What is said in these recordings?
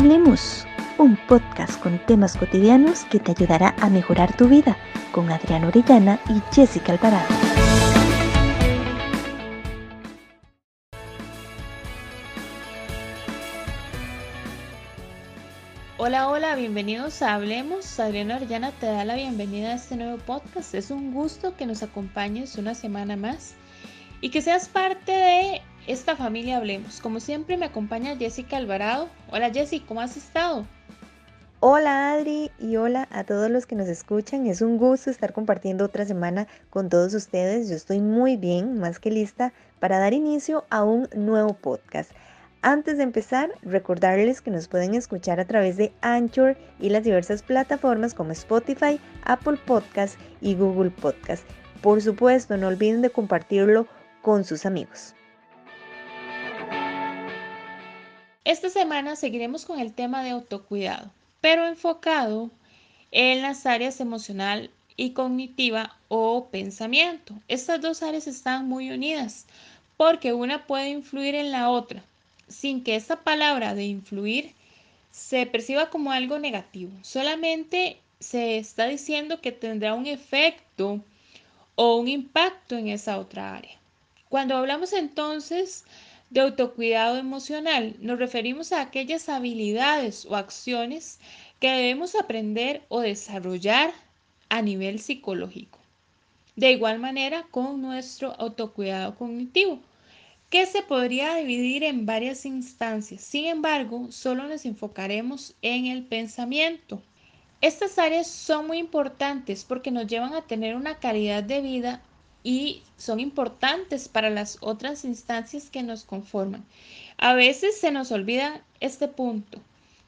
Hablemos, un podcast con temas cotidianos que te ayudará a mejorar tu vida con Adriana Orellana y Jessica Alvarado. Hola, hola, bienvenidos a Hablemos. Adriana Orellana te da la bienvenida a este nuevo podcast. Es un gusto que nos acompañes una semana más y que seas parte de esta familia Hablemos. Como siempre me acompaña Jessica Alvarado. Hola Jessica, ¿cómo has estado? Hola Adri y hola a todos los que nos escuchan. Es un gusto estar compartiendo otra semana con todos ustedes. Yo estoy muy bien, más que lista para dar inicio a un nuevo podcast. Antes de empezar, recordarles que nos pueden escuchar a través de Anchor y las diversas plataformas como Spotify, Apple Podcast y Google Podcast. Por supuesto, no olviden de compartirlo con sus amigos. Esta semana seguiremos con el tema de autocuidado, pero enfocado en las áreas emocional y cognitiva o pensamiento. Estas dos áreas están muy unidas porque una puede influir en la otra sin que esta palabra de influir se perciba como algo negativo. Solamente se está diciendo que tendrá un efecto o un impacto en esa otra área. Cuando hablamos entonces de autocuidado emocional, nos referimos a aquellas habilidades o acciones que debemos aprender o desarrollar a nivel psicológico. De igual manera con nuestro autocuidado cognitivo, que se podría dividir en varias instancias. Sin embargo, solo nos enfocaremos en el pensamiento. Estas áreas son muy importantes porque nos llevan a tener una calidad de vida y son importantes para las otras instancias que nos conforman. A veces se nos olvida este punto,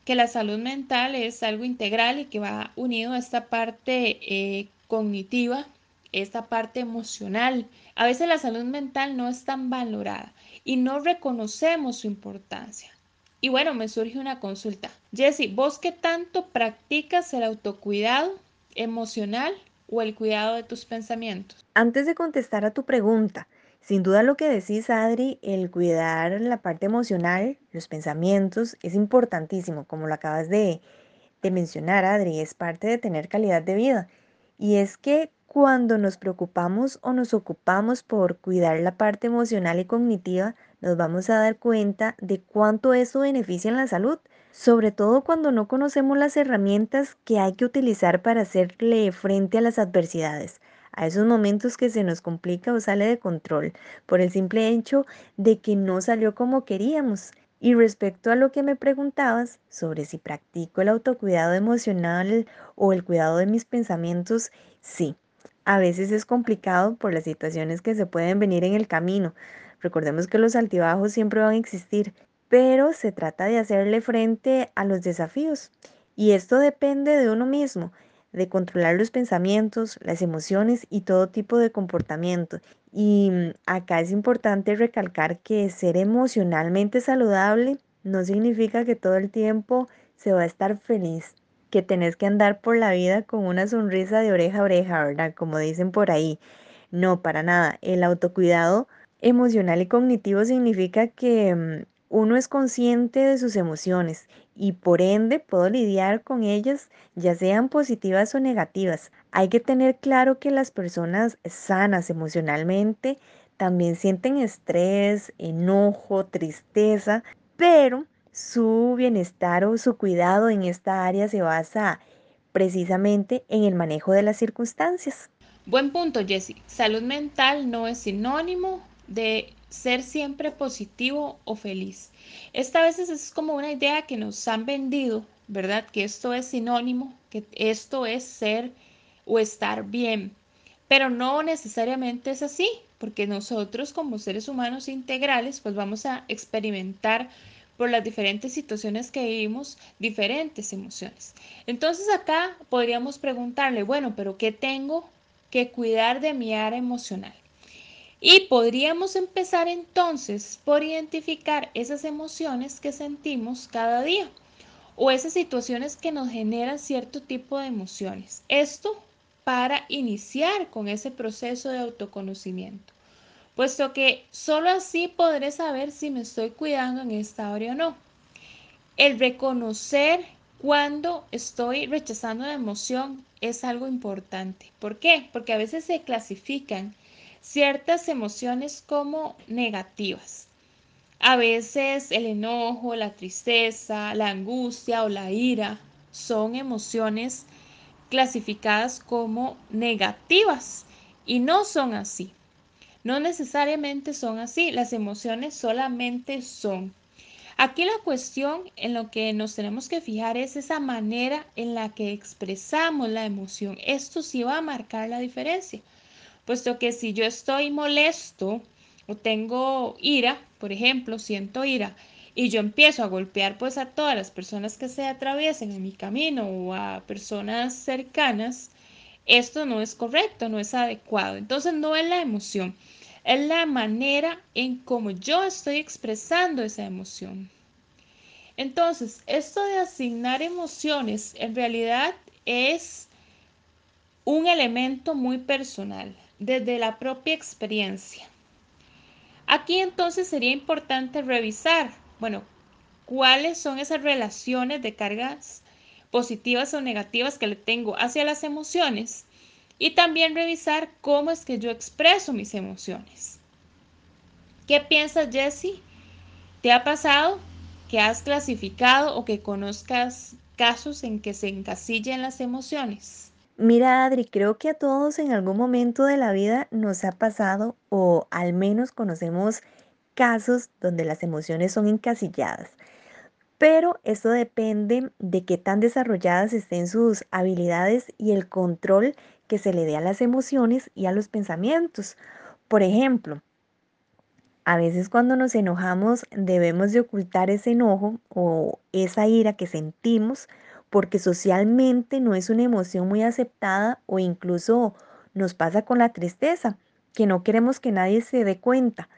que la salud mental es algo integral y que va unido a esta parte eh, cognitiva, esta parte emocional. A veces la salud mental no es tan valorada y no reconocemos su importancia. Y bueno, me surge una consulta. Jesse, ¿vos qué tanto practicas el autocuidado emocional o el cuidado de tus pensamientos? Antes de contestar a tu pregunta, sin duda lo que decís, Adri, el cuidar la parte emocional, los pensamientos, es importantísimo, como lo acabas de, de mencionar, Adri, es parte de tener calidad de vida. Y es que cuando nos preocupamos o nos ocupamos por cuidar la parte emocional y cognitiva, nos vamos a dar cuenta de cuánto eso beneficia en la salud sobre todo cuando no conocemos las herramientas que hay que utilizar para hacerle frente a las adversidades, a esos momentos que se nos complica o sale de control por el simple hecho de que no salió como queríamos. Y respecto a lo que me preguntabas sobre si practico el autocuidado emocional o el cuidado de mis pensamientos, sí. A veces es complicado por las situaciones que se pueden venir en el camino. Recordemos que los altibajos siempre van a existir, pero se trata de hacerle frente a los desafíos. Y esto depende de uno mismo, de controlar los pensamientos, las emociones y todo tipo de comportamiento. Y mm, acá es importante recalcar que ser emocionalmente saludable no significa que todo el tiempo se va a estar feliz, que tenés que andar por la vida con una sonrisa de oreja a oreja, ¿verdad? Como dicen por ahí. No, para nada. El autocuidado emocional y cognitivo significa que mm, uno es consciente de sus emociones y por ende puedo lidiar con ellas, ya sean positivas o negativas. Hay que tener claro que las personas sanas emocionalmente también sienten estrés, enojo, tristeza, pero su bienestar o su cuidado en esta área se basa precisamente en el manejo de las circunstancias. Buen punto, Jessie. Salud mental no es sinónimo de ser siempre positivo o feliz. Esta vez es como una idea que nos han vendido, ¿verdad? Que esto es sinónimo, que esto es ser o estar bien. Pero no necesariamente es así, porque nosotros como seres humanos integrales, pues vamos a experimentar por las diferentes situaciones que vivimos diferentes emociones. Entonces acá podríamos preguntarle, bueno, pero ¿qué tengo que cuidar de mi área emocional? Y podríamos empezar entonces por identificar esas emociones que sentimos cada día o esas situaciones que nos generan cierto tipo de emociones. Esto para iniciar con ese proceso de autoconocimiento, puesto que solo así podré saber si me estoy cuidando en esta área o no. El reconocer cuando estoy rechazando una emoción es algo importante. ¿Por qué? Porque a veces se clasifican ciertas emociones como negativas. A veces el enojo, la tristeza, la angustia o la ira son emociones clasificadas como negativas y no son así. No necesariamente son así, las emociones solamente son. Aquí la cuestión en lo que nos tenemos que fijar es esa manera en la que expresamos la emoción. Esto sí va a marcar la diferencia, puesto que si yo estoy molesto o tengo ira, por ejemplo, siento ira, y yo empiezo a golpear pues a todas las personas que se atraviesen en mi camino o a personas cercanas, esto no es correcto, no es adecuado. Entonces no es la emoción, es la manera en cómo yo estoy expresando esa emoción. Entonces, esto de asignar emociones en realidad es un elemento muy personal, desde la propia experiencia. Aquí entonces sería importante revisar, bueno, cuáles son esas relaciones de cargas positivas o negativas que le tengo hacia las emociones y también revisar cómo es que yo expreso mis emociones. ¿Qué piensas, Jessie? ¿Te ha pasado que has clasificado o que conozcas casos en que se encasillan las emociones? Mira, Adri, creo que a todos en algún momento de la vida nos ha pasado o al menos conocemos casos donde las emociones son encasilladas. Pero esto depende de qué tan desarrolladas estén sus habilidades y el control que se le dé a las emociones y a los pensamientos. Por ejemplo, a veces cuando nos enojamos debemos de ocultar ese enojo o esa ira que sentimos porque socialmente no es una emoción muy aceptada o incluso nos pasa con la tristeza, que no queremos que nadie se dé cuenta.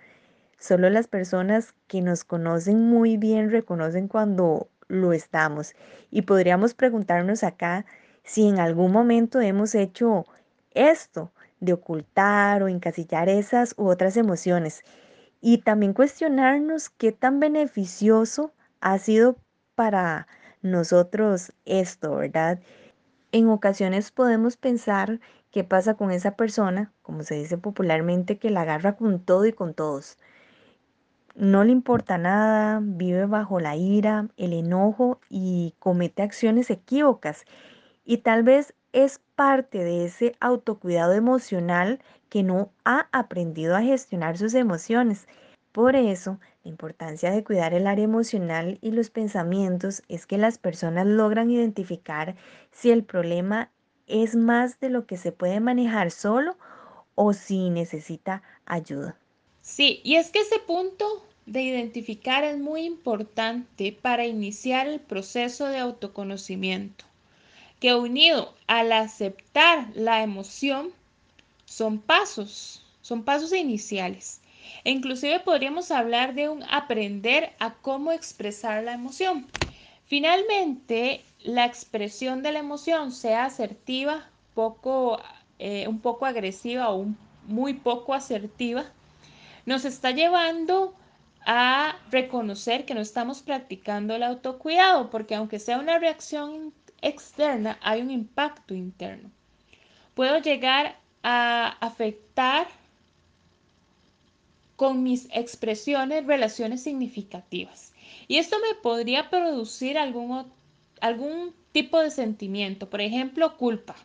Solo las personas que nos conocen muy bien reconocen cuando lo estamos. Y podríamos preguntarnos acá si en algún momento hemos hecho esto de ocultar o encasillar esas u otras emociones. Y también cuestionarnos qué tan beneficioso ha sido para nosotros esto, ¿verdad? En ocasiones podemos pensar qué pasa con esa persona, como se dice popularmente, que la agarra con todo y con todos. No le importa nada, vive bajo la ira, el enojo y comete acciones equívocas. Y tal vez es parte de ese autocuidado emocional que no ha aprendido a gestionar sus emociones. Por eso, la importancia de cuidar el área emocional y los pensamientos es que las personas logran identificar si el problema es más de lo que se puede manejar solo o si necesita ayuda. Sí, y es que ese punto de identificar es muy importante para iniciar el proceso de autoconocimiento, que unido al aceptar la emoción son pasos, son pasos iniciales. E inclusive podríamos hablar de un aprender a cómo expresar la emoción. Finalmente, la expresión de la emoción, sea asertiva, poco, eh, un poco agresiva o muy poco asertiva, nos está llevando a reconocer que no estamos practicando el autocuidado, porque aunque sea una reacción externa, hay un impacto interno. Puedo llegar a afectar con mis expresiones relaciones significativas. Y esto me podría producir algún, algún tipo de sentimiento, por ejemplo, culpa.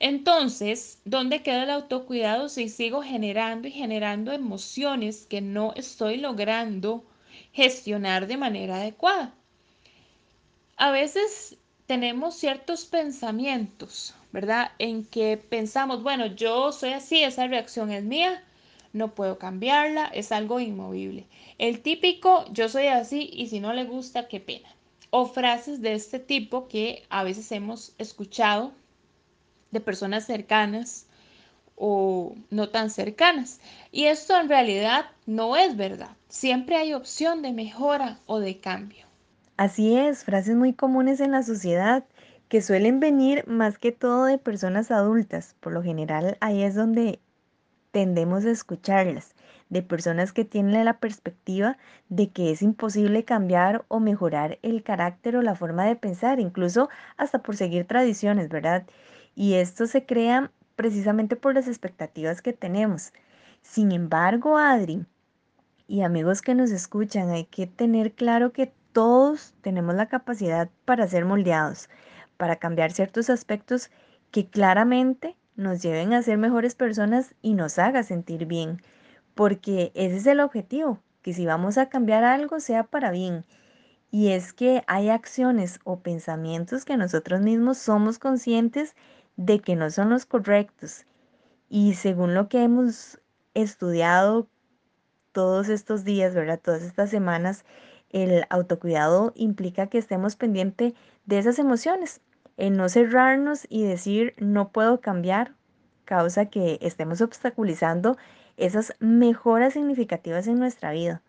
Entonces, ¿dónde queda el autocuidado si sigo generando y generando emociones que no estoy logrando gestionar de manera adecuada? A veces tenemos ciertos pensamientos, ¿verdad? En que pensamos, bueno, yo soy así, esa reacción es mía, no puedo cambiarla, es algo inmovible. El típico, yo soy así y si no le gusta, qué pena. O frases de este tipo que a veces hemos escuchado de personas cercanas o no tan cercanas. Y esto en realidad no es verdad. Siempre hay opción de mejora o de cambio. Así es, frases muy comunes en la sociedad que suelen venir más que todo de personas adultas. Por lo general ahí es donde tendemos a escucharlas. de personas que tienen la perspectiva de que es imposible cambiar o mejorar el carácter o la forma de pensar, incluso hasta por seguir tradiciones, ¿verdad? Y esto se crea precisamente por las expectativas que tenemos. Sin embargo, Adri, y amigos que nos escuchan, hay que tener claro que todos tenemos la capacidad para ser moldeados, para cambiar ciertos aspectos que claramente nos lleven a ser mejores personas y nos haga sentir bien, porque ese es el objetivo, que si vamos a cambiar algo sea para bien. Y es que hay acciones o pensamientos que nosotros mismos somos conscientes de que no son los correctos. Y según lo que hemos estudiado todos estos días, ¿verdad? Todas estas semanas, el autocuidado implica que estemos pendientes de esas emociones, en no cerrarnos y decir no puedo cambiar, causa que estemos obstaculizando esas mejoras significativas en nuestra vida.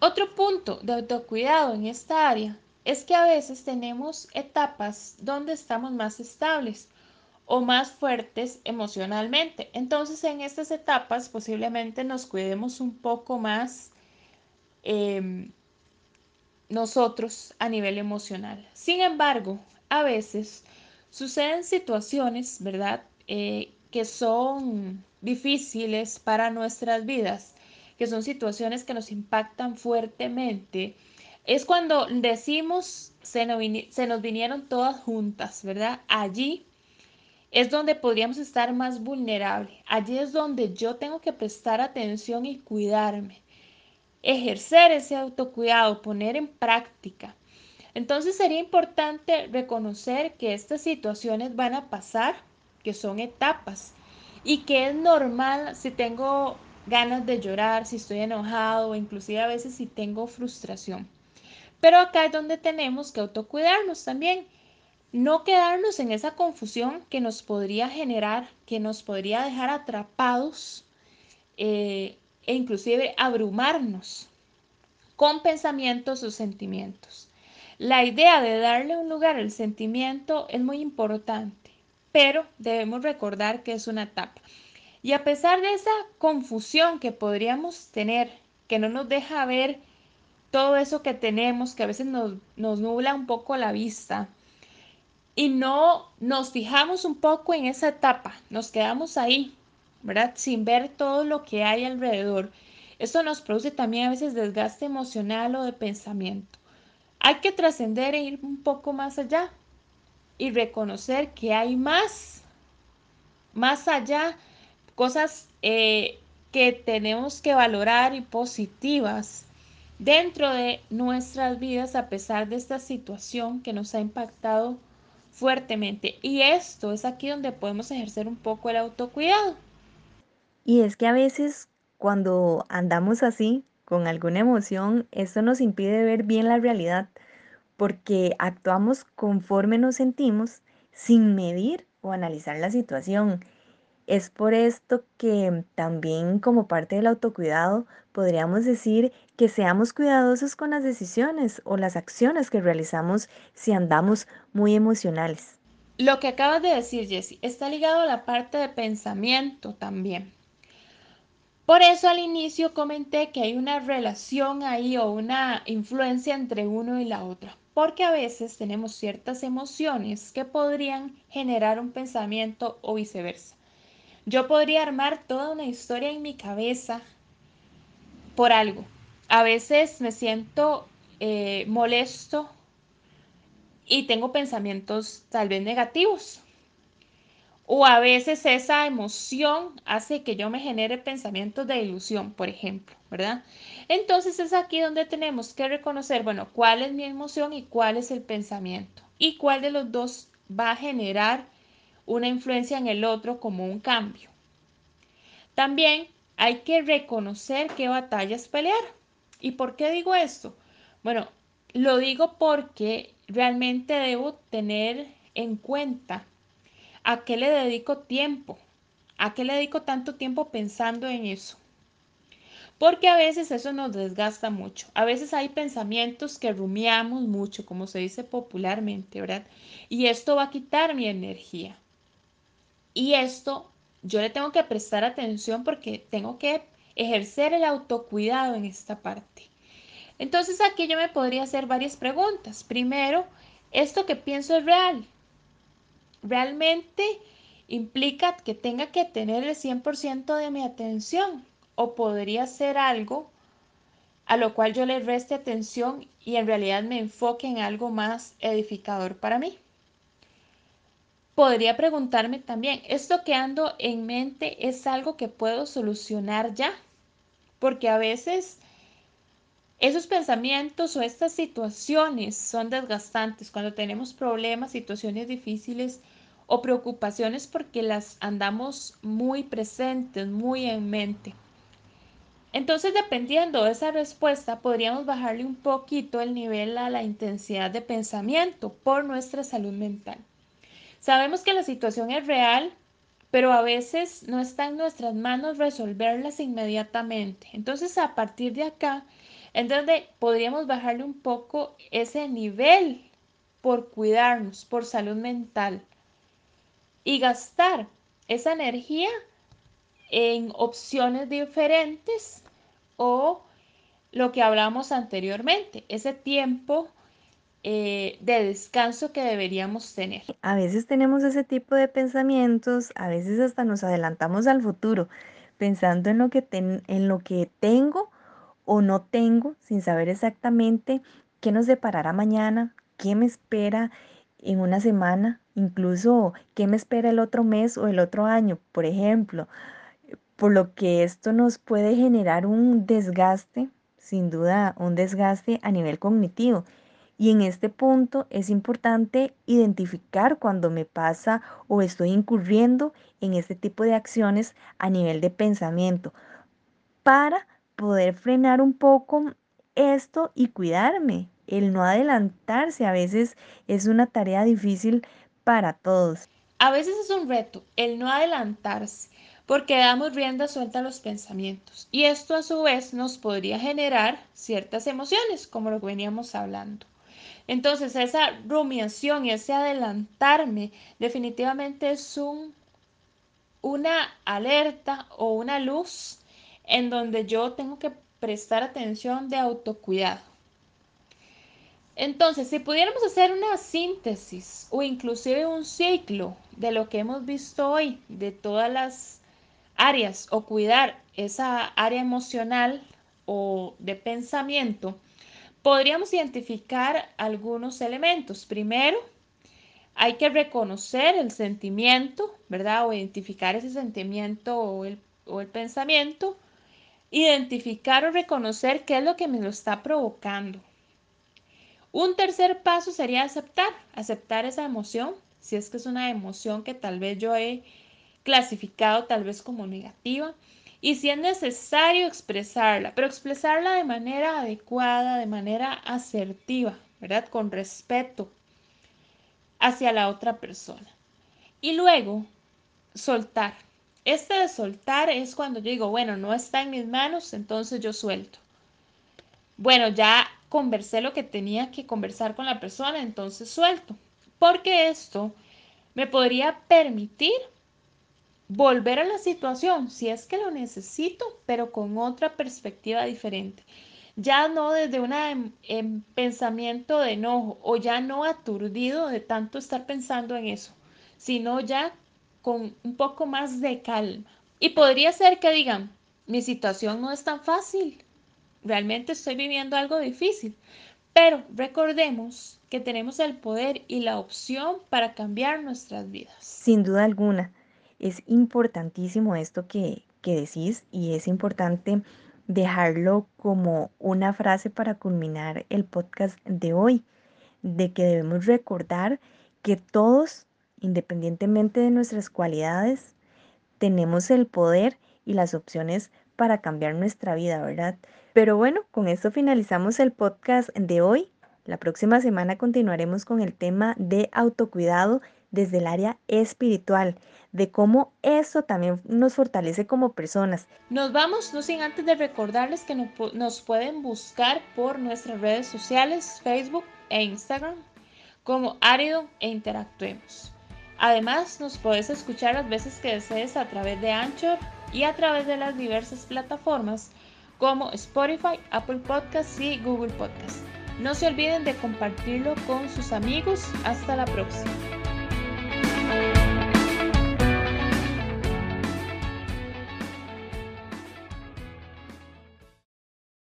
Otro punto de autocuidado en esta área es que a veces tenemos etapas donde estamos más estables o más fuertes emocionalmente. Entonces en estas etapas posiblemente nos cuidemos un poco más eh, nosotros a nivel emocional. Sin embargo, a veces suceden situaciones, ¿verdad? Eh, que son difíciles para nuestras vidas, que son situaciones que nos impactan fuertemente. Es cuando decimos, se nos, se nos vinieron todas juntas, ¿verdad? Allí es donde podríamos estar más vulnerables. Allí es donde yo tengo que prestar atención y cuidarme. Ejercer ese autocuidado, poner en práctica. Entonces sería importante reconocer que estas situaciones van a pasar, que son etapas y que es normal si tengo ganas de llorar, si estoy enojado o inclusive a veces si tengo frustración. Pero acá es donde tenemos que autocuidarnos también no quedarnos en esa confusión que nos podría generar, que nos podría dejar atrapados eh, e inclusive abrumarnos con pensamientos o sentimientos. La idea de darle un lugar al sentimiento es muy importante, pero debemos recordar que es una etapa. Y a pesar de esa confusión que podríamos tener, que no nos deja ver todo eso que tenemos, que a veces nos, nubla un poco la vista, y no nos fijamos un poco en esa etapa, nos quedamos ahí, ¿verdad? Sin ver todo lo que hay alrededor. Esto nos produce también a veces desgaste emocional o de pensamiento. Hay que trascender e ir un poco más allá y reconocer que hay más, más allá, cosas eh, que tenemos que valorar y positivas dentro de nuestras vidas a pesar de esta situación que nos ha impactado fuertemente. Y esto es aquí donde podemos ejercer un poco el autocuidado. Y es que a veces cuando andamos así, con alguna emoción, esto nos impide ver bien la realidad, porque actuamos conforme nos sentimos sin medir o analizar la situación. Es por esto que también como parte del autocuidado podríamos decir que seamos cuidadosos con las decisiones o las acciones que realizamos si andamos muy emocionales. Lo que acabas de decir, Jessie, está ligado a la parte de pensamiento también. Por eso al inicio comenté que hay una relación ahí o una influencia entre uno y la otra, porque a veces tenemos ciertas emociones que podrían generar un pensamiento o viceversa. Yo podría armar toda una historia en mi cabeza por algo. A veces me siento eh, molesto y tengo pensamientos tal vez negativos. O a veces esa emoción hace que yo me genere pensamientos de ilusión, por ejemplo, ¿verdad? Entonces es aquí donde tenemos que reconocer, bueno, cuál es mi emoción y cuál es el pensamiento. Y cuál de los dos va a generar una influencia en el otro como un cambio. También hay que reconocer qué batallas pelear. ¿Y por qué digo esto? Bueno, lo digo porque realmente debo tener en cuenta a qué le dedico tiempo, a qué le dedico tanto tiempo pensando en eso. Porque a veces eso nos desgasta mucho. A veces hay pensamientos que rumiamos mucho, como se dice popularmente, ¿verdad? Y esto va a quitar mi energía. Y esto yo le tengo que prestar atención porque tengo que ejercer el autocuidado en esta parte. Entonces aquí yo me podría hacer varias preguntas. Primero, ¿esto que pienso es real? ¿Realmente implica que tenga que tener el 100% de mi atención? ¿O podría ser algo a lo cual yo le reste atención y en realidad me enfoque en algo más edificador para mí? Podría preguntarme también, ¿esto que ando en mente es algo que puedo solucionar ya? Porque a veces esos pensamientos o estas situaciones son desgastantes cuando tenemos problemas, situaciones difíciles o preocupaciones porque las andamos muy presentes, muy en mente. Entonces, dependiendo de esa respuesta, podríamos bajarle un poquito el nivel a la intensidad de pensamiento por nuestra salud mental. Sabemos que la situación es real, pero a veces no está en nuestras manos resolverlas inmediatamente. Entonces, a partir de acá, en donde podríamos bajarle un poco ese nivel por cuidarnos, por salud mental y gastar esa energía en opciones diferentes o lo que hablamos anteriormente, ese tiempo eh, de descanso que deberíamos tener. A veces tenemos ese tipo de pensamientos, a veces hasta nos adelantamos al futuro, pensando en lo que, en lo que tengo o no tengo, sin saber exactamente qué nos deparará mañana, qué me espera en una semana, incluso qué me espera el otro mes o el otro año, por ejemplo. Por lo que esto nos puede generar un desgaste, sin duda un desgaste a nivel cognitivo y en este punto es importante identificar cuando me pasa o estoy incurriendo en este tipo de acciones a nivel de pensamiento para poder frenar un poco esto y cuidarme. El no adelantarse a veces es una tarea difícil para todos. A veces es un reto el no adelantarse porque damos rienda suelta a los pensamientos y esto a su vez nos podría generar ciertas emociones como lo que veníamos hablando. Entonces, esa rumiación y ese adelantarme definitivamente es un, una alerta o una luz en donde yo tengo que prestar atención de autocuidado. Entonces, si pudiéramos hacer una síntesis o inclusive un ciclo de lo que hemos visto hoy, de todas las áreas o cuidar esa área emocional o de pensamiento, podríamos identificar algunos elementos. Primero, hay que reconocer el sentimiento, ¿verdad? O identificar ese sentimiento o el, o el pensamiento. Identificar o reconocer qué es lo que me lo está provocando. Un tercer paso sería aceptar, aceptar esa emoción, si es que es una emoción que tal vez yo he clasificado tal vez como negativa y si es necesario expresarla, pero expresarla de manera adecuada, de manera asertiva, ¿verdad? Con respeto hacia la otra persona. Y luego, soltar. Este de soltar es cuando yo digo, bueno, no está en mis manos, entonces yo suelto. Bueno, ya conversé lo que tenía que conversar con la persona, entonces suelto. Porque esto me podría permitir volver a la situación si es que lo necesito, pero con otra perspectiva diferente. Ya no desde un em, em, pensamiento de enojo o ya no aturdido de tanto estar pensando en eso, sino ya con un poco más de calma. Y podría ser que digan, mi situación no es tan fácil, realmente estoy viviendo algo difícil, pero recordemos que tenemos el poder y la opción para cambiar nuestras vidas. Sin duda alguna es importantísimo esto que, que decís y es importante dejarlo como una frase para culminar el podcast de hoy, de que debemos recordar que todos, independientemente de nuestras cualidades, tenemos el poder y las opciones para cambiar nuestra vida, ¿verdad? Pero bueno, con esto finalizamos el podcast de hoy. La próxima semana continuaremos con el tema de autocuidado desde el área espiritual de cómo eso también nos fortalece como personas. Nos vamos, no sin antes de recordarles que nos pueden buscar por nuestras redes sociales, Facebook e Instagram, como Árido e Interactuemos. Además, nos puedes escuchar las veces que desees a través de Anchor, y a través de las diversas plataformas como Spotify, Apple Podcasts y Google Podcasts. No se olviden de compartirlo con sus amigos. Hasta la próxima.